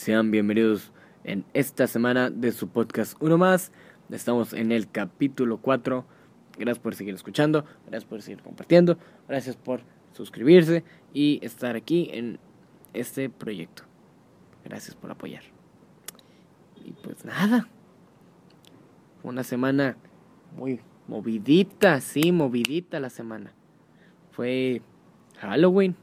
Sean bienvenidos en esta semana de su podcast Uno Más. Estamos en el capítulo 4. Gracias por seguir escuchando, gracias por seguir compartiendo, gracias por suscribirse y estar aquí en este proyecto. Gracias por apoyar. Y pues nada. Una semana muy movidita, sí, movidita la semana. Fue Halloween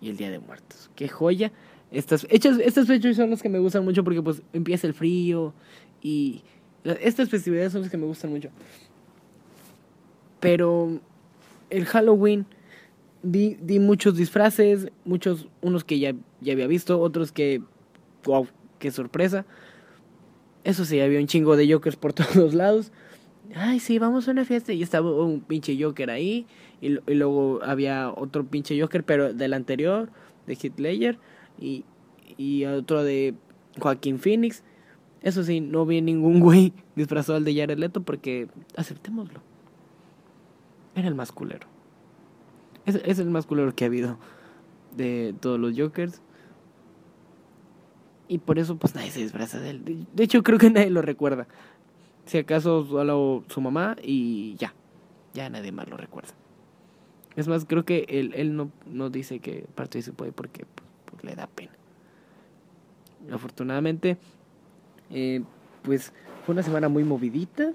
y el Día de Muertos. Qué joya. Estas, hechas, estas fechas son las que me gustan mucho porque pues empieza el frío y estas festividades son las que me gustan mucho. Pero el Halloween di, di muchos disfraces, muchos, unos que ya, ya había visto, otros que, wow, qué sorpresa. Eso sí, había un chingo de jokers por todos lados. Ay, sí, vamos a una fiesta. Y estaba un pinche joker ahí. Y, y luego había otro pinche joker, pero del anterior, de Hitler y, y otro de Joaquín Phoenix. Eso sí, no vi ningún güey disfrazado al de Jared Leto porque aceptémoslo. Era el más culero. Es, es el más culero que ha habido de todos los Jokers. Y por eso pues nadie se disfraza de él. De hecho creo que nadie lo recuerda. Si acaso solo su mamá y ya. Ya nadie más lo recuerda. Es más, creo que él, él no, no dice que participó ahí porque pues, le da pena. Afortunadamente, eh, pues fue una semana muy movidita.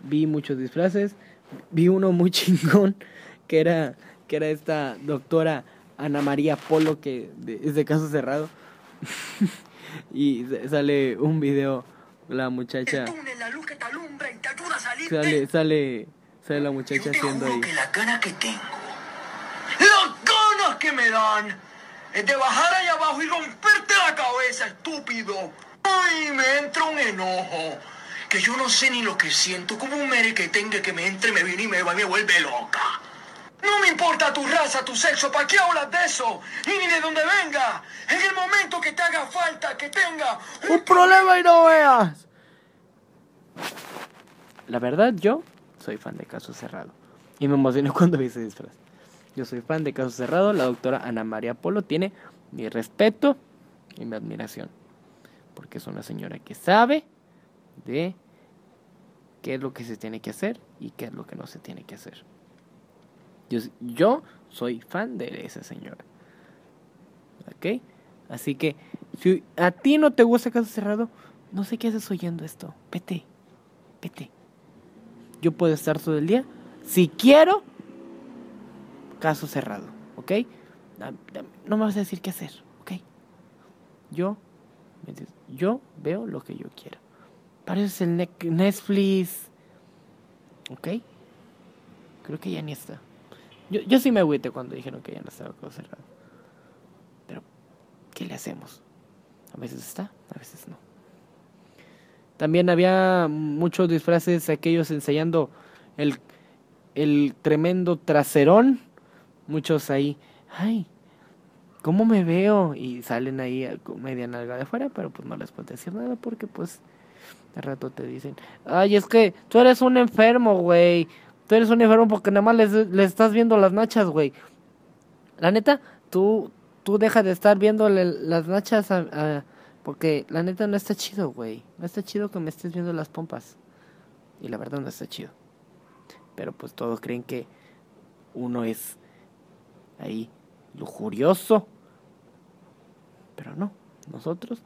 Vi muchos disfraces. Vi uno muy chingón que era, que era esta doctora Ana María Polo que es de caso cerrado. y sale un video la muchacha sale sale sale la muchacha haciendo ahí que la gana que tengo las ganas que me dan es de bajar allá abajo y romperte la cabeza estúpido ay me entra un enojo que yo no sé ni lo que siento como un mere que tenga que me entre me viene y me va y me vuelve loca no me importa tu raza, tu sexo, ¿para qué hablas de eso? Y ni de dónde venga. En el momento que te haga falta, que tenga un problema y no veas. La verdad, yo soy fan de Caso Cerrado. Y me emocioné cuando vi ese disfraz. Yo soy fan de Caso Cerrado. La doctora Ana María Polo tiene mi respeto y mi admiración. Porque es una señora que sabe de qué es lo que se tiene que hacer y qué es lo que no se tiene que hacer. Yo, soy fan de esa señora. ¿Ok? Así que, si a ti no te gusta Caso Cerrado, no sé qué haces oyendo esto. Vete, vete. Yo puedo estar todo el día. Si quiero, caso cerrado. ¿Ok? No me vas a decir qué hacer. ¿Ok? Yo, yo veo lo que yo quiero. Para eso es el Netflix. ¿Ok? Creo que ya ni está. Yo, yo sí me agüité cuando dijeron que ya no estaba todo cerrado. Pero, ¿qué le hacemos? A veces está, a veces no. También había muchos disfraces, aquellos ensayando el, el tremendo traserón. Muchos ahí, ay, ¿cómo me veo? Y salen ahí media nalga de afuera, pero pues no les puedo decir nada porque pues de rato te dicen, ay, es que tú eres un enfermo, güey. Tú eres un enfermo porque nada más les, les estás viendo las nachas, güey. La neta, tú, tú deja de estar viendo las nachas porque la neta no está chido, güey. No está chido que me estés viendo las pompas. Y la verdad no está chido. Pero pues todos creen que uno es ahí lujurioso. Pero no, nosotros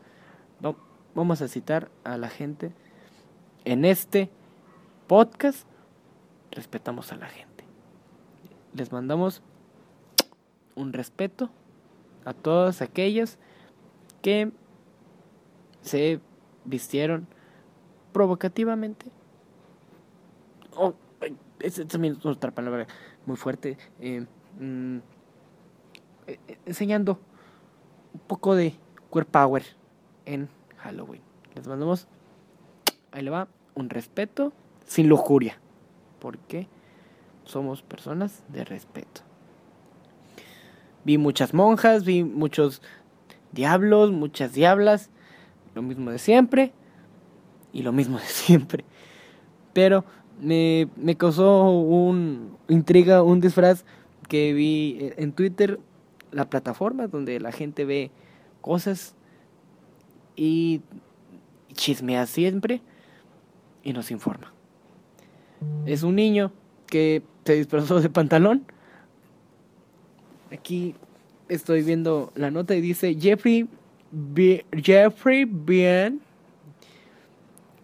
no, vamos a citar a la gente en este podcast respetamos a la gente. Les mandamos un respeto a todas aquellas que se vistieron provocativamente. Oh, esa también es otra palabra muy fuerte. Eh, mm, enseñando un poco de queer power en Halloween. Les mandamos, ahí le va, un respeto sin lujuria porque somos personas de respeto. Vi muchas monjas, vi muchos diablos, muchas diablas, lo mismo de siempre y lo mismo de siempre. Pero me, me causó un intriga, un disfraz que vi en Twitter, la plataforma donde la gente ve cosas y chismea siempre y nos informa. Es un niño que se dispersó de pantalón. Aquí estoy viendo la nota y dice Jeffrey Jeffrey Bien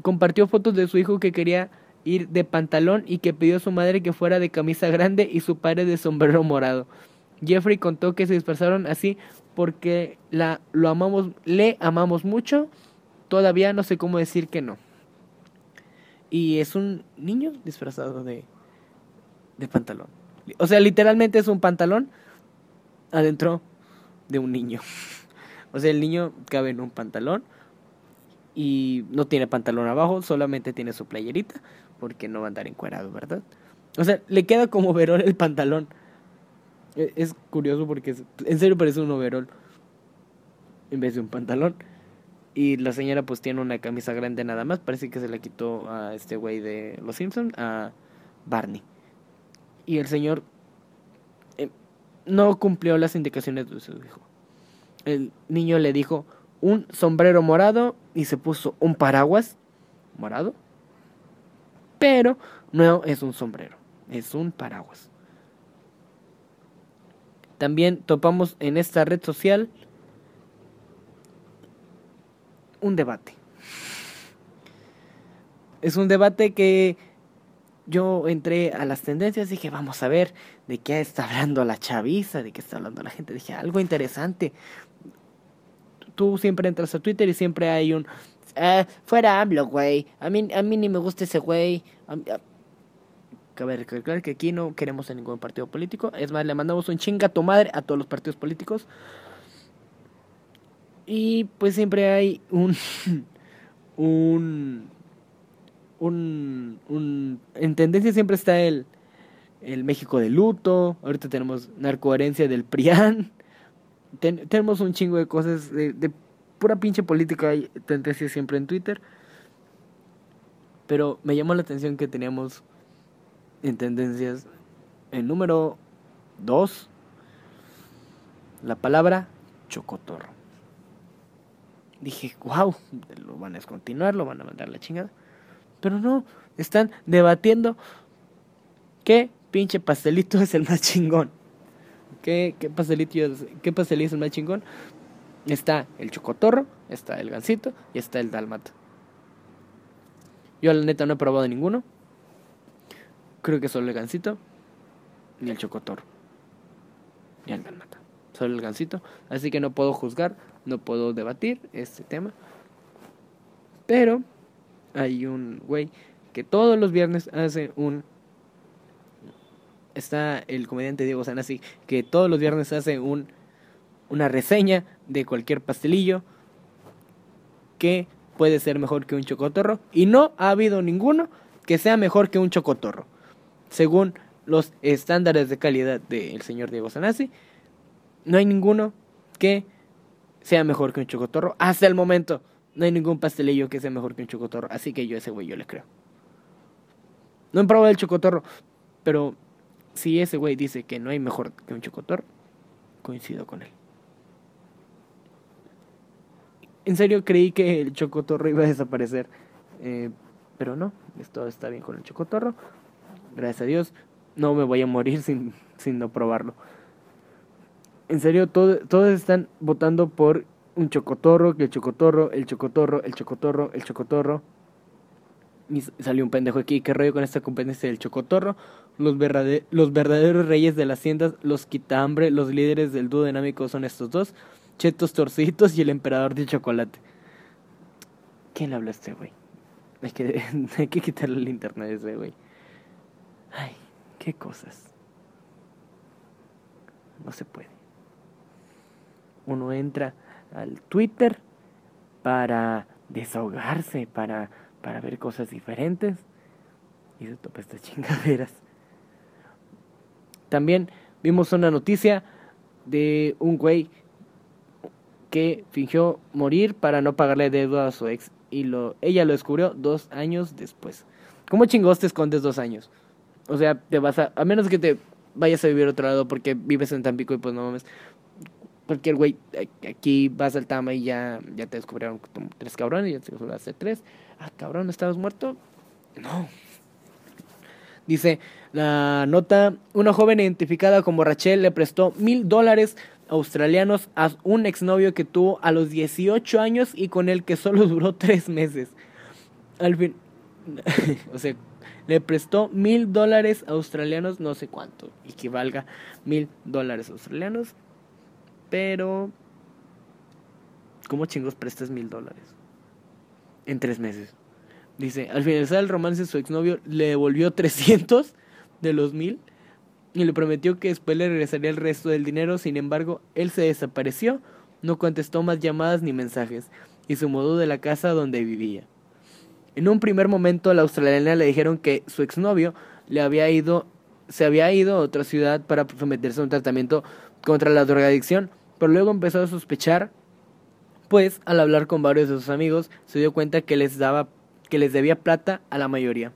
compartió fotos de su hijo que quería ir de pantalón y que pidió a su madre que fuera de camisa grande y su padre de sombrero morado. Jeffrey contó que se dispersaron así porque la, lo amamos, le amamos mucho. Todavía no sé cómo decir que no. Y es un niño disfrazado de, de pantalón. O sea, literalmente es un pantalón adentro de un niño. O sea, el niño cabe en un pantalón y no tiene pantalón abajo, solamente tiene su playerita, porque no va a andar encuerado, ¿verdad? O sea, le queda como verón el pantalón. E, es curioso porque en serio parece un overol en vez de un pantalón. Y la señora pues tiene una camisa grande nada más. Parece que se la quitó a este güey de Los Simpsons, a Barney. Y el señor eh, no cumplió las indicaciones de su hijo. El niño le dijo un sombrero morado y se puso un paraguas morado. Pero no es un sombrero, es un paraguas. También topamos en esta red social un debate. Es un debate que yo entré a las tendencias y dije, vamos a ver de qué está hablando la chaviza, de qué está hablando la gente. Dije, algo interesante. Tú siempre entras a Twitter y siempre hay un... Eh, fuera AMLO, güey. A mí, a mí ni me gusta ese güey. Cabe recalcar que aquí no queremos a ningún partido político. Es más, le mandamos un chinga tu madre a todos los partidos políticos. Y pues siempre hay un. un. un. en tendencia siempre está el. El México de luto. Ahorita tenemos narcoherencia del PRIAN. tenemos un chingo de cosas. De, de pura pinche política hay tendencia siempre en Twitter. Pero me llamó la atención que teníamos en tendencias. El número 2, la palabra chocotorro. Dije, wow, lo van a descontinuar, lo van a mandar la chingada. Pero no, están debatiendo qué pinche pastelito es el más chingón. ¿Qué, pastelito, ¿Qué pastelito es el más chingón? Está el chocotorro, está el gansito y está el dalmata. Yo la neta no he probado ninguno. Creo que solo el gansito ni el chocotor. Ni el galmata. Solo el gansito. Así que no puedo juzgar, no puedo debatir este tema. Pero hay un güey que todos los viernes hace un está el comediante Diego Sanasi que todos los viernes hace un una reseña de cualquier pastelillo que puede ser mejor que un chocotorro y no ha habido ninguno que sea mejor que un chocotorro según los estándares de calidad del señor Diego Sanasi, no hay ninguno que sea mejor que un chocotorro. Hasta el momento, no hay ningún pastelillo que sea mejor que un chocotorro. Así que yo ese güey yo le creo. No he probado el chocotorro, pero si ese güey dice que no hay mejor que un chocotorro, coincido con él. En serio creí que el chocotorro iba a desaparecer, eh, pero no, esto está bien con el chocotorro gracias a Dios, no me voy a morir sin, sin no probarlo. En serio, todos están votando por un chocotorro, que el chocotorro, el chocotorro, el chocotorro, el chocotorro. Salió un pendejo aquí, ¿qué rollo con esta competencia del chocotorro? Los, los verdaderos reyes de las tiendas, los quitambre, los líderes del dúo dinámico son estos dos, Chetos Torcitos y el emperador de chocolate. ¿Quién habla este güey? Hay que, hay que quitarle el internet a ese güey. Ay, qué cosas. No se puede. Uno entra al Twitter para desahogarse, para, para ver cosas diferentes y se topa estas chingaderas. También vimos una noticia de un güey que fingió morir para no pagarle deuda a su ex y lo, ella lo descubrió dos años después. ¿Cómo chingos te escondes dos años? O sea, te vas a. A menos que te vayas a vivir a otro lado porque vives en Tampico y pues no mames. cualquier güey, aquí vas al Tama y ya, ya te descubrieron tres cabrones, ya te descubrieron tres. Ah, cabrón, ¿estabas muerto? No. Dice la nota, una joven identificada como Rachel le prestó mil dólares australianos a un exnovio que tuvo a los 18 años y con el que solo duró tres meses. Al fin, o sea, le prestó mil dólares australianos, no sé cuánto, y que valga mil dólares australianos, pero... ¿Cómo chingos prestas mil dólares? En tres meses. Dice, al finalizar el romance su exnovio le devolvió 300 de los mil y le prometió que después le regresaría el resto del dinero, sin embargo, él se desapareció, no contestó más llamadas ni mensajes y se mudó de la casa donde vivía. En un primer momento la australiana le dijeron que su exnovio le había ido, se había ido a otra ciudad para someterse a un tratamiento contra la drogadicción, pero luego empezó a sospechar, pues al hablar con varios de sus amigos se dio cuenta que les daba que les debía plata a la mayoría.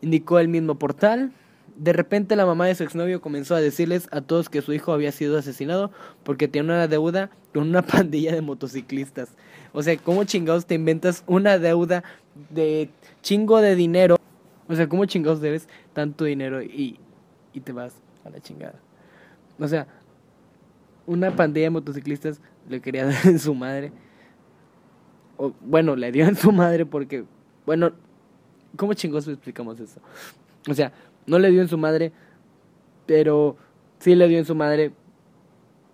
Indicó el mismo portal. De repente la mamá de su exnovio comenzó a decirles a todos que su hijo había sido asesinado porque tenía una deuda con una pandilla de motociclistas. O sea, ¿cómo chingados te inventas una deuda de chingo de dinero? O sea, ¿cómo chingados debes tanto dinero y, y te vas a la chingada? O sea, una pandilla de motociclistas le quería dar en su madre. O, bueno, le dio en su madre porque bueno, ¿cómo chingos explicamos eso? O sea, no le dio en su madre, pero sí le dio en su madre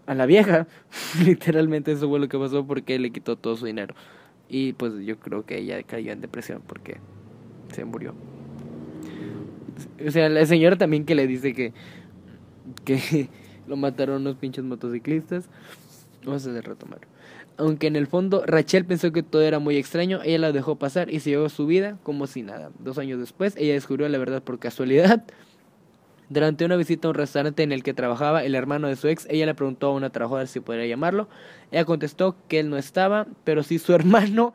a la vieja. Literalmente eso fue lo que pasó porque le quitó todo su dinero. Y pues yo creo que ella cayó en depresión porque se murió. O sea, la señora también que le dice que, que lo mataron unos pinches motociclistas. Vamos a retomar. Aunque en el fondo Rachel pensó que todo era muy extraño, ella la dejó pasar y siguió su vida como si nada. Dos años después, ella descubrió la verdad por casualidad. Durante una visita a un restaurante en el que trabajaba el hermano de su ex, ella le preguntó a una trabajadora si podría llamarlo. Ella contestó que él no estaba, pero sí su hermano.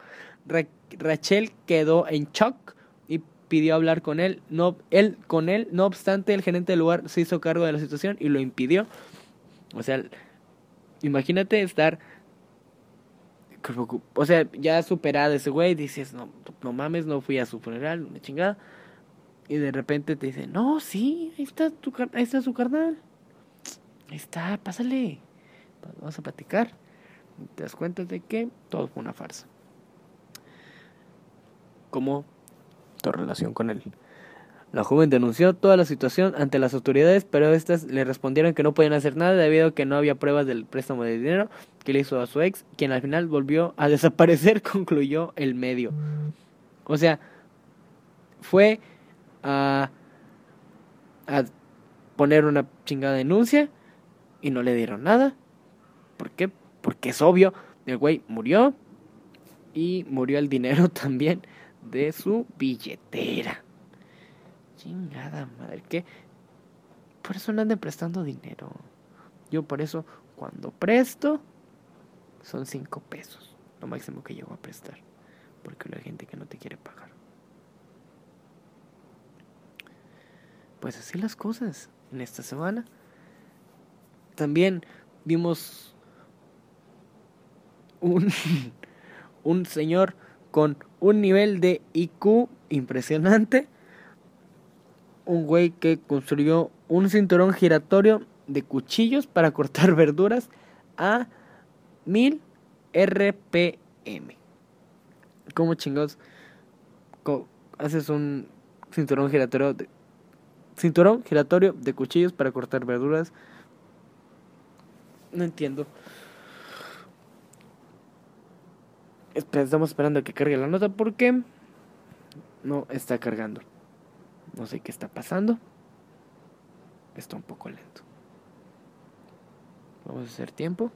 Rachel quedó en shock y pidió hablar con él. No, él con él, no obstante, el gerente del lugar se hizo cargo de la situación y lo impidió. O sea, imagínate estar o sea, ya superada ese güey, dices, no, no mames, no fui a su funeral, una chingada. Y de repente te dicen, no, sí, ahí está, tu, ahí está su carnal. Ahí está, pásale. Vamos a platicar. Te das cuenta de que todo fue una farsa. Como tu relación con él. La joven denunció toda la situación ante las autoridades, pero estas le respondieron que no podían hacer nada debido a que no había pruebas del préstamo de dinero que le hizo a su ex, quien al final volvió a desaparecer, concluyó el medio. O sea, fue a, poner una chingada denuncia y no le dieron nada. ¿Por qué? Porque es obvio, el güey murió y murió el dinero también de su billetera. Chingada madre, que por eso no anden prestando dinero. Yo por eso cuando presto son cinco pesos, lo máximo que llego a prestar, porque hay gente que no te quiere pagar. Pues así las cosas en esta semana. También vimos un, un señor con un nivel de IQ impresionante un güey que construyó un cinturón giratorio de cuchillos para cortar verduras a 1000 RPM. ¿Cómo chingados haces un cinturón giratorio de, cinturón giratorio de cuchillos para cortar verduras? No entiendo. Estamos esperando a que cargue la nota porque no está cargando. No sé qué está pasando. Está un poco lento. Vamos a hacer tiempo.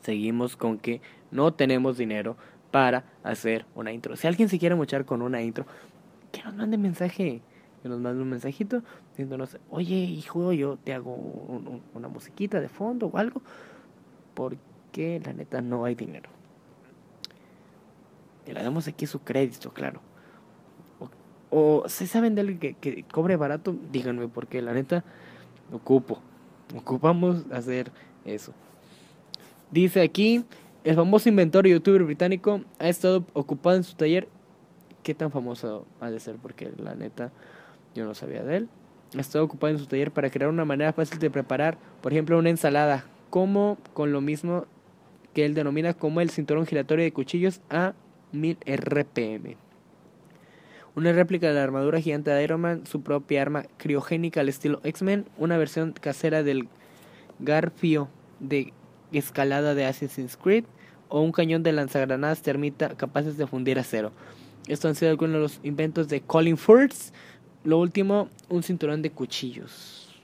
Seguimos con que no tenemos dinero para hacer una intro. Si alguien se quiere mochar con una intro, que nos mande mensaje que nos mande un mensajito diciéndonos, oye hijo, yo te hago una musiquita de fondo o algo, porque que la neta no hay dinero. Y le damos aquí su crédito, claro. O, si saben de alguien que, cobre barato, díganme, porque la neta ocupo. Ocupamos hacer eso. Dice aquí, el famoso inventor y youtuber británico ha estado ocupado en su taller. ¿Qué tan famoso ha de ser? Porque la neta yo no sabía de él. Ha estado ocupado en su taller para crear una manera fácil de preparar, por ejemplo, una ensalada, como con lo mismo que él denomina como el cinturón giratorio de cuchillos a 1000 RPM. Una réplica de la armadura gigante de Iron Man, su propia arma criogénica al estilo X-Men, una versión casera del Garfio de escalada de Assassin's Creed o un cañón de lanzagranadas termita capaces de fundir acero. Estos han sido algunos de los inventos de Colin Firth. Lo último, un cinturón de cuchillos.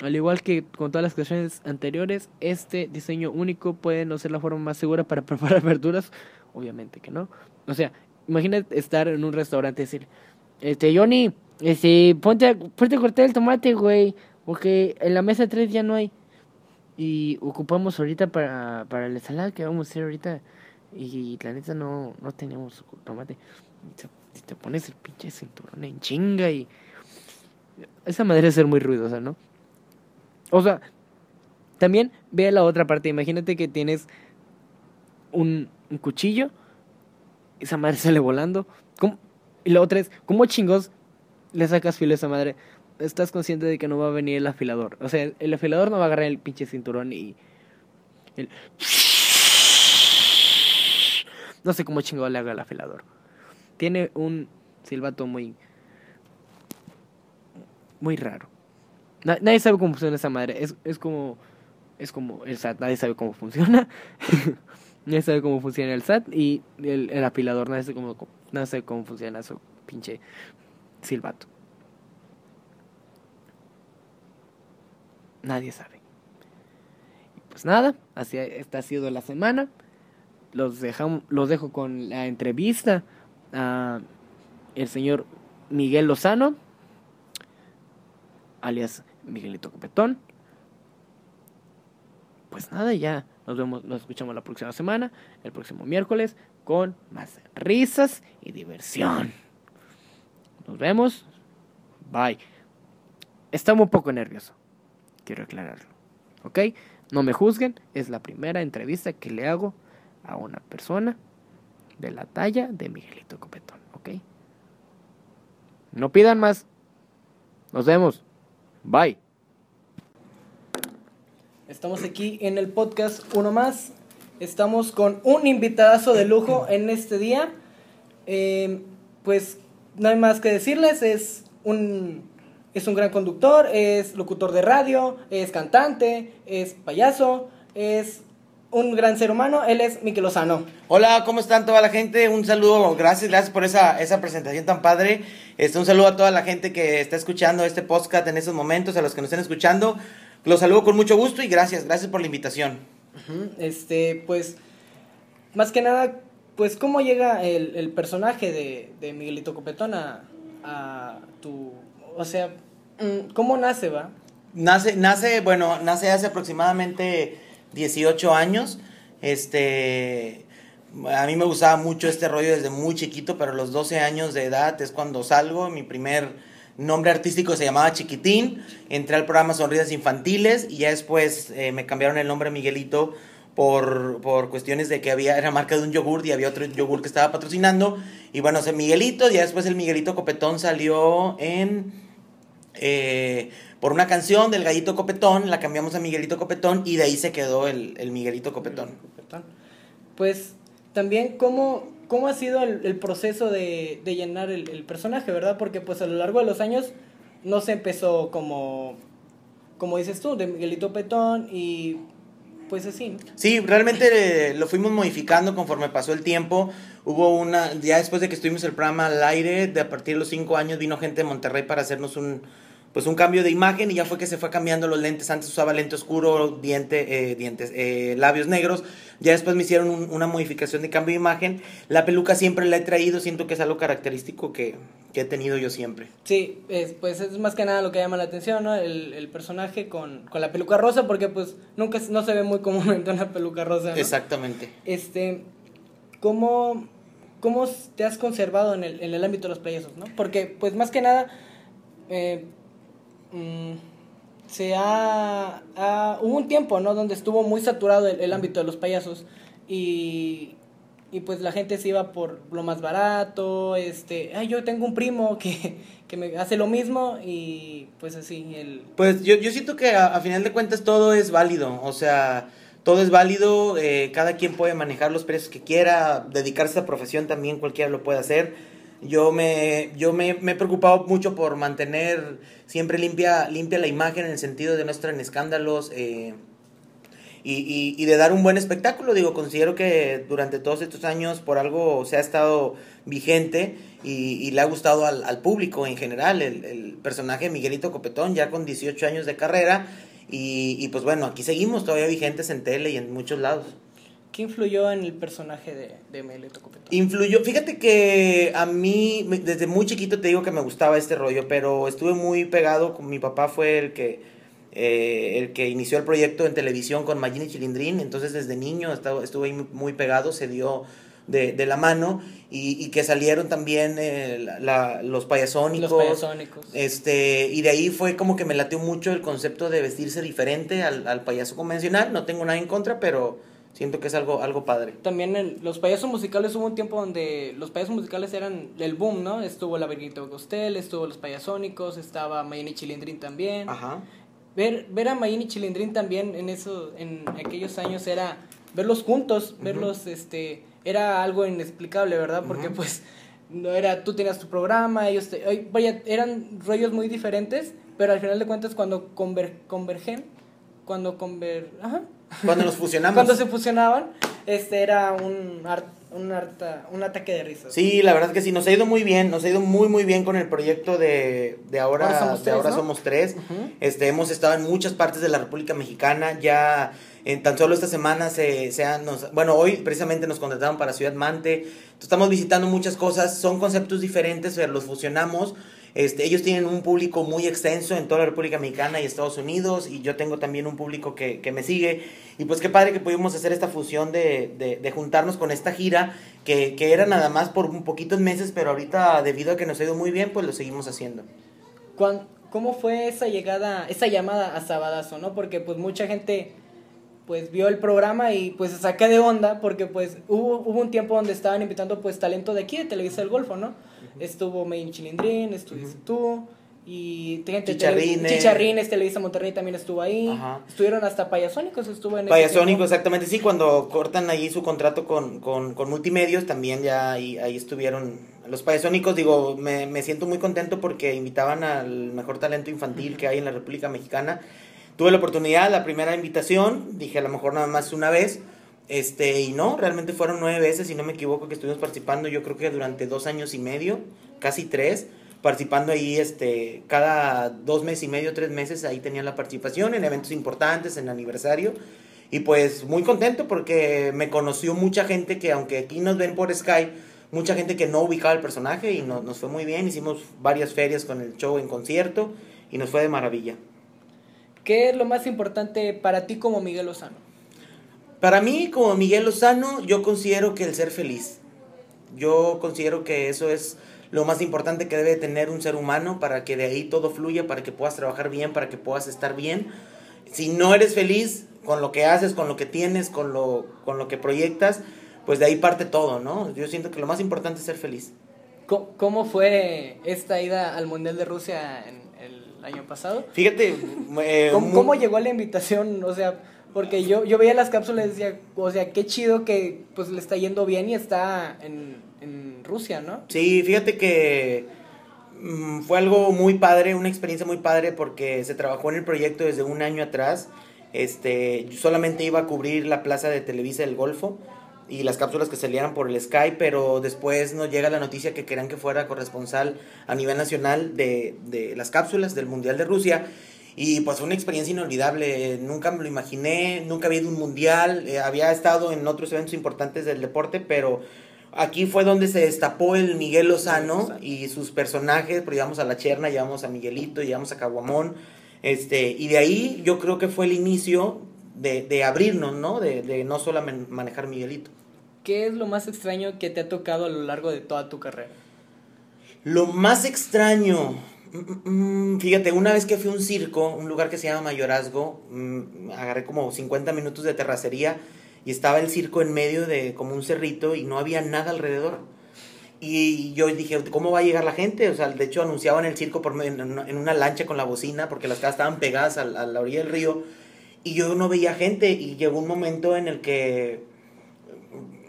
Al igual que con todas las creaciones anteriores, este diseño único puede no ser la forma más segura para preparar verduras. Obviamente que no. O sea, Imagínate estar en un restaurante y decir, este, Johnny, este, ponte, ponte a cortar el tomate, güey, porque en la mesa 3 ya no hay. Y ocupamos ahorita para, para la ensalada que vamos a hacer ahorita. Y la neta no, no tenemos tomate. Y te, pones el pinche cinturón en chinga y... Esa madera es ser muy ruidosa, ¿no? O sea, también ve la otra parte. Imagínate que tienes un cuchillo esa madre sale volando. Y la otra es, ¿cómo chingos le sacas filo a esa madre? Estás consciente de que no va a venir el afilador. O sea, el afilador no va a agarrar el pinche cinturón y... No sé cómo chingos le haga el afilador. Tiene un silbato muy... Muy raro. nadie sabe cómo funciona esa madre. Es, es como... Es como el. Nadie sabe cómo funciona. Nadie sabe cómo funciona el SAT y el, el apilador, nadie sabe cómo, no sabe cómo funciona su pinche silbato. Nadie sabe. pues nada, así esta ha sido la semana. Los, dejamos, los dejo con la entrevista a el señor Miguel Lozano, alias Miguelito Copetón. Pues nada, ya nos vemos, nos escuchamos la próxima semana, el próximo miércoles, con más risas y diversión. Nos vemos. Bye. Estamos un poco nervioso. Quiero aclararlo. ¿Ok? No me juzguen. Es la primera entrevista que le hago a una persona de la talla de Miguelito Copetón. ¿Ok? No pidan más. Nos vemos. Bye. Estamos aquí en el podcast Uno Más. Estamos con un invitadazo de lujo en este día. Eh, pues no hay más que decirles, es un, es un gran conductor, es locutor de radio, es cantante, es payaso, es un gran ser humano, él es Miquel Lozano. Hola, ¿cómo están toda la gente? Un saludo, gracias, gracias por esa, esa presentación tan padre. Este, un saludo a toda la gente que está escuchando este podcast en estos momentos, a los que nos estén escuchando. Los saludo con mucho gusto y gracias, gracias por la invitación. Este, pues, más que nada, pues, ¿cómo llega el, personaje de, de, Miguelito Copetón a, a, tu, o sea, mm, ¿cómo nace, va? Nace, nace, bueno, nace hace aproximadamente 18 años, este, a mí me gustaba mucho este rollo desde muy chiquito, pero a los 12 años de edad es cuando salgo, mi primer nombre artístico se llamaba Chiquitín, entré al programa Sonrisas Infantiles y ya después eh, me cambiaron el nombre Miguelito por, por, cuestiones de que había, era marca de un yogur y había otro yogur que estaba patrocinando. Y bueno, ese Miguelito, y después el Miguelito Copetón salió en... Eh, por una canción del Gallito Copetón, la cambiamos a Miguelito Copetón y de ahí se quedó el, el Miguelito Copetón. Pues también, ¿cómo, ¿Cómo ha sido el, proceso de, llenar el, personaje, verdad? Porque pues a lo largo de los años no se empezó como, como dices tú, de Miguelito Petón y pues así. Sí, realmente eh, lo fuimos modificando conforme pasó el tiempo. Hubo una, ya después de que estuvimos el programa al aire, de a partir de los cinco años vino gente de Monterrey para hacernos un, pues un cambio de imagen y ya fue que se fue cambiando los lentes. Antes usaba lente oscuro, diente, eh, dientes, eh, labios negros. Ya después me hicieron una modificación de cambio de imagen. La peluca siempre la he traído, siento que es algo característico que, que he tenido yo siempre. Sí, es, pues es más que nada lo que llama la atención, ¿no? El, el personaje con, con, la peluca rosa, porque pues nunca no se ve muy comúnmente una peluca rosa. ¿no? Exactamente. Este, ¿cómo, ¿cómo te has conservado en el, en el ámbito de los payasos, no? Porque pues más que nada, eh, mmm, se ha, Hubo un tiempo, ¿no? Donde estuvo muy saturado el, ámbito de los payasos y y pues la gente se iba por lo más barato, este, ay, yo tengo un primo que, que me hace lo mismo y pues así, el... Pues yo, yo siento que a, final de cuentas todo es válido, o sea, todo es válido, eh, cada quien puede manejar los precios que quiera, dedicarse a profesión también cualquiera lo puede hacer. Yo me, yo me, me he preocupado mucho por mantener siempre limpia, limpia la imagen en el sentido de no estar en escándalos, eh, y, y, y, de dar un buen espectáculo. Digo, considero que durante todos estos años por algo se ha estado vigente y, le ha gustado al, al, público en general. El, el, personaje Miguelito Copetón, ya con 18 años de carrera. Y, y, pues bueno, aquí seguimos todavía vigentes en tele y en muchos lados. ¿Qué influyó en el personaje de, de Miguelito Copetón? Influyó, fíjate que a mí, desde muy chiquito te digo que me gustaba este rollo, pero estuve muy pegado, mi papá fue el que eh, el que inició el proyecto en televisión con Magini Chilindrín, entonces desde niño estaba, estuve ahí muy pegado, se dio de, de la mano y, y, que salieron también eh, la, la, los, payasónicos, los payasónicos. Este, y de ahí fue como que me lateó mucho el concepto de vestirse diferente al, al payaso convencional, no tengo nada en contra, pero siento que es algo, algo padre. También el, los payasos musicales hubo un tiempo donde los payasos musicales eran el boom, ¿no? Estuvo la Virgito Costel, estuvo los payasónicos, estaba Mayeni Chilindrín también. Ajá ver, ver a Mayini y Chilindrín también en eso, en aquellos años era verlos juntos, uh -huh. verlos, este, era algo inexplicable, ¿verdad? Porque uh -huh. pues no era, tú tenías tu programa, ellos, te, vaya, eran rollos muy diferentes, pero al final de cuentas cuando conver, convergen, cuando conver, ajá. Cuando nos fusionamos. cuando se fusionaban, este era un art, un, un ataque de risa. Sí, la verdad es que sí, nos ha ido muy bien, nos ha ido muy muy bien con el proyecto de, de ahora, ahora somos de tres, ahora ¿no? somos tres. Uh -huh. Este hemos estado en muchas partes de la República Mexicana, ya en tan solo esta semana se, se han, nos, bueno, hoy precisamente nos contrataron para Ciudad Mante. Estamos visitando muchas cosas, son conceptos diferentes, pero los fusionamos. Este, ellos tienen un público muy extenso en toda la República Mexicana y Estados Unidos y yo tengo también un público que, que me sigue y pues qué padre que pudimos hacer esta fusión de, de, de juntarnos con esta gira que, que, era nada más por un poquitos meses pero ahorita debido a que nos ha ido muy bien pues lo seguimos haciendo. ¿Cómo fue esa llegada, esa llamada a Sabadazo, no? Porque pues mucha gente pues vio el programa y pues se saca de onda porque pues hubo, hubo un tiempo donde estaban invitando pues talento de aquí de Televisa del Golfo, ¿no? Estuvo Main Chilindrín, estuviste uh -huh. tú y Chicharrines. Chicharrines, Televisa Monterrey también estuvo ahí. Ajá. Estuvieron hasta Payasónicos, estuvo en Payasónicos, exactamente, sí, cuando cortan ahí su contrato con, con, con multimedios, también ya ahí, ahí estuvieron los Payasónicos. Digo, me, me, siento muy contento porque invitaban al mejor talento infantil uh -huh. que hay en la República Mexicana. Tuve la oportunidad, la primera invitación, dije a lo mejor nada más una vez, este, y no, realmente fueron nueve veces, si no me equivoco, que estuvimos participando, yo creo que durante dos años y medio, casi tres, participando ahí, este, cada dos meses y medio, tres meses, ahí tenía la participación en eventos importantes, en aniversario, y pues muy contento porque me conoció mucha gente que, aunque aquí nos ven por Skype, mucha gente que no ubicaba el personaje y no, nos fue muy bien, hicimos varias ferias con el show en concierto y nos fue de maravilla. ¿Qué es lo más importante para ti como Miguel Lozano? Para mí, como Miguel Lozano, yo considero que el ser feliz. Yo considero que eso es lo más importante que debe tener un ser humano para que de ahí todo fluya, para que puedas trabajar bien, para que puedas estar bien. Si no eres feliz con lo que haces, con lo que tienes, con lo, con lo que proyectas, pues de ahí parte todo, ¿no? Yo siento que lo más importante es ser feliz. ¿Cómo fue esta ida al Mundial de Rusia en el año pasado? Fíjate, eh, ¿Cómo, muy... ¿Cómo, llegó la invitación? O sea, porque yo, yo veía las cápsulas y decía, o sea, qué chido que pues le está yendo bien y está en, en Rusia, ¿no? Sí, fíjate que mmm, fue algo muy padre, una experiencia muy padre porque se trabajó en el proyecto desde un año atrás. Este, solamente iba a cubrir la plaza de Televisa del Golfo y las cápsulas que salieran por el Sky, pero después nos llega la noticia que querían que fuera corresponsal a nivel nacional de, de las cápsulas del Mundial de Rusia. Y pues fue una experiencia inolvidable, nunca me lo imaginé, nunca había ido a un mundial, eh, había estado en otros eventos importantes del deporte, pero Aquí fue donde se destapó el Miguel Lozano, y sus personajes, pero llevamos a la Cherna, llevamos a Miguelito, llevamos a Caguamón, este, y de ahí yo creo que fue el inicio de, de abrirnos, ¿no? De, de no solo man- manejar Miguelito. ¿Qué es lo más extraño que te ha tocado a lo largo de toda tu carrera? Lo más extraño, mm, fíjate, una vez que fui a un circo, un lugar que se llama Mayorazgo, mm, agarré como 50 minutos de terracería y estaba el circo en medio de como un cerrito y no había nada alrededor. Y yo dije, ¿cómo va a llegar la gente? O sea, de hecho anunciaban el circo por, en, una, en una lancha con la bocina porque las casas estaban pegadas a, a la orilla del río y yo no veía gente y llegó un momento en el que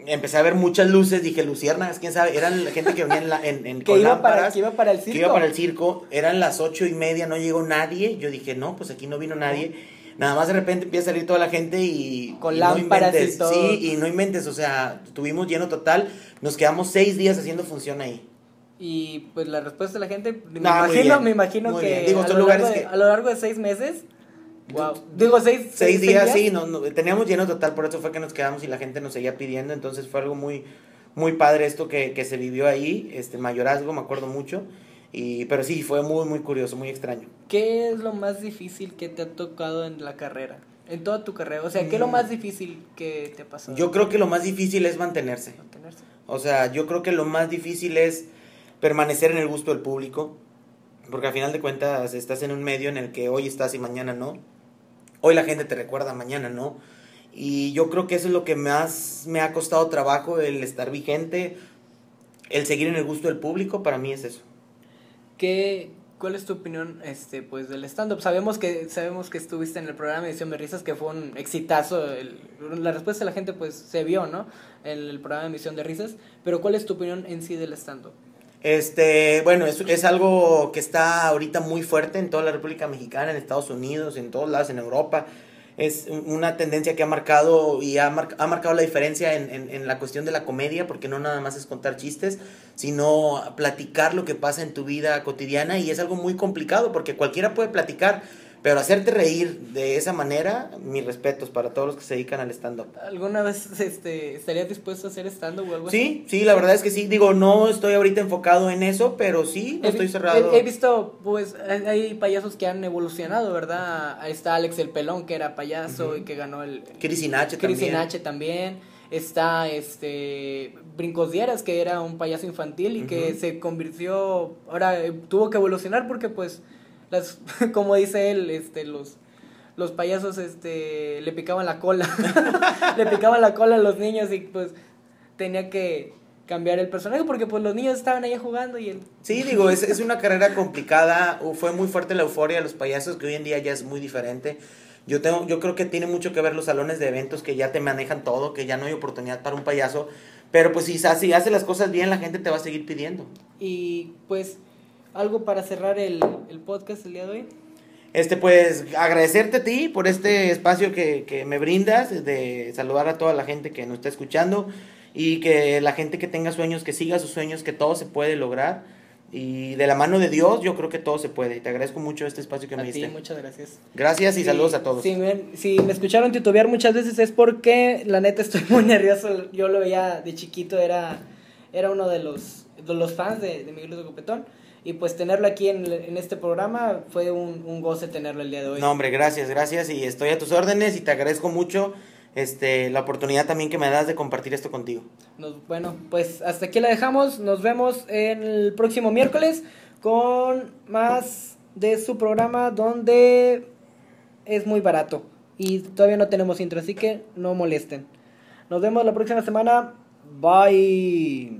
empecé a ver muchas luces, dije, luciérnagas, quién sabe, eran la gente que venía en, la, en, en- Que con iba, para, lámparas que iba para el que circo. iba para el circo, eran las ocho y media, no llegó nadie, yo dije, no, pues aquí no vino nadie, nada más de repente empieza a salir toda la gente y... Con y lámparas y inventes, todo. Sí, y no inventes, o sea, tuvimos lleno total, nos quedamos seis días haciendo función ahí. Y pues la respuesta de la gente, me No, imagino, me imagino que a, lo de, que- a lo largo de seis meses, wow. Digo, seis, Seis días, sí, no, no, teníamos lleno total, por eso fue que nos quedamos y la gente nos seguía pidiendo, entonces fue algo muy, muy padre esto que, que se vivió ahí, este mayorazgo, me acuerdo mucho, y, pero sí, fue muy, muy curioso, muy extraño. ¿Qué es lo más difícil que te ha tocado en la carrera? En toda tu carrera. O sea, ¿qué es lo Mm. más difícil que te ha pasado? Yo creo que lo más difícil es mantenerse. Mantenerse. O sea, yo creo que lo más difícil es permanecer en el gusto del público, porque al final de cuentas estás en un medio en el que hoy estás y mañana no. Hoy la gente te recuerda, mañana no. Y yo creo que eso es lo que más me ha costado trabajo, el estar vigente, el seguir en el gusto del público, para mí es eso. ¿Qué, ¿Cuál es tu opinión este, pues, del stand-up? Sabemos que, sabemos que estuviste en el programa Edición de Risas, que fue un exitazo. el- la respuesta de la gente pues se vio, ¿no? En el programa de Emisión de Risas. Pero ¿cuál es tu opinión en sí del stand-up? Este, bueno, es, es algo que está ahorita muy fuerte en toda la República Mexicana, en Estados Unidos, en todos lados, en Europa. Es un- una tendencia que ha marcado y ha, ha marcado la diferencia en, en- en la cuestión de la comedia, porque no nada más es contar chistes, sino platicar lo que pasa en tu vida cotidiana y es algo muy complicado porque cualquiera puede platicar, pero hacerte reír de esa manera, mis respetos para todos los que se dedican al stand-up. ¿Alguna vez este, estarías dispuesto a hacer stand-up o algo así? Sí, sí, la verdad es que sí. Digo, no estoy ahorita enfocado en eso, pero sí, no He estoy cerrado. He, he visto, pues, hay- payasos que han evolucionado, ¿verdad? Ahí está Alex el Pelón, que era payaso y que ganó el... Chris Inache Chris también. Inache también. Está este Brincos Dieras, que era un payaso infantil y que se convirtió. Ahora eh, tuvo que evolucionar porque, pues, las como dice él, este, los. Los payasos este, le picaban la cola. le picaban la cola a los niños y pues tenía que cambiar el personaje porque pues los niños estaban ahí jugando y él Sí, digo, es, es una carrera complicada. Fue muy fuerte la euforia de los payasos, que hoy en día ya es muy diferente. Yo, tengo, yo creo que tiene mucho que ver los salones de eventos que ya te manejan todo, que ya no hay oportunidad para un payaso. Pero pues si, si hace las cosas bien, la gente te va a seguir pidiendo. Y pues, algo para cerrar el, el podcast el día de hoy. Este, pues agradecerte a ti por este espacio que, que me brindas, de saludar a toda la gente que nos está escuchando y que la gente que tenga sueños, que siga sus sueños, que todo se puede lograr. Y de la mano de Dios, yo creo que todo se puede. Y te agradezco mucho este espacio que A me diste. muchas gracias. Gracias y Sí, saludos a todos. Si me, si me escucharon titubear muchas veces es porque la neta estoy muy nervioso. Yo lo veía de chiquito, era, era uno de los, de los fans de, de Miguel de Copetón. Y pues tenerlo aquí en, en este programa fue un, un goce tenerlo el día de hoy. No, hombre, gracias, gracias. Y estoy a tus órdenes y te agradezco mucho este, la oportunidad también que me das de compartir esto contigo. Nos- bueno, pues hasta aquí la dejamos. Nos vemos el próximo miércoles con más de su programa donde es muy barato. Y todavía no tenemos intro, así que no molesten. Nos vemos la próxima semana. Bye.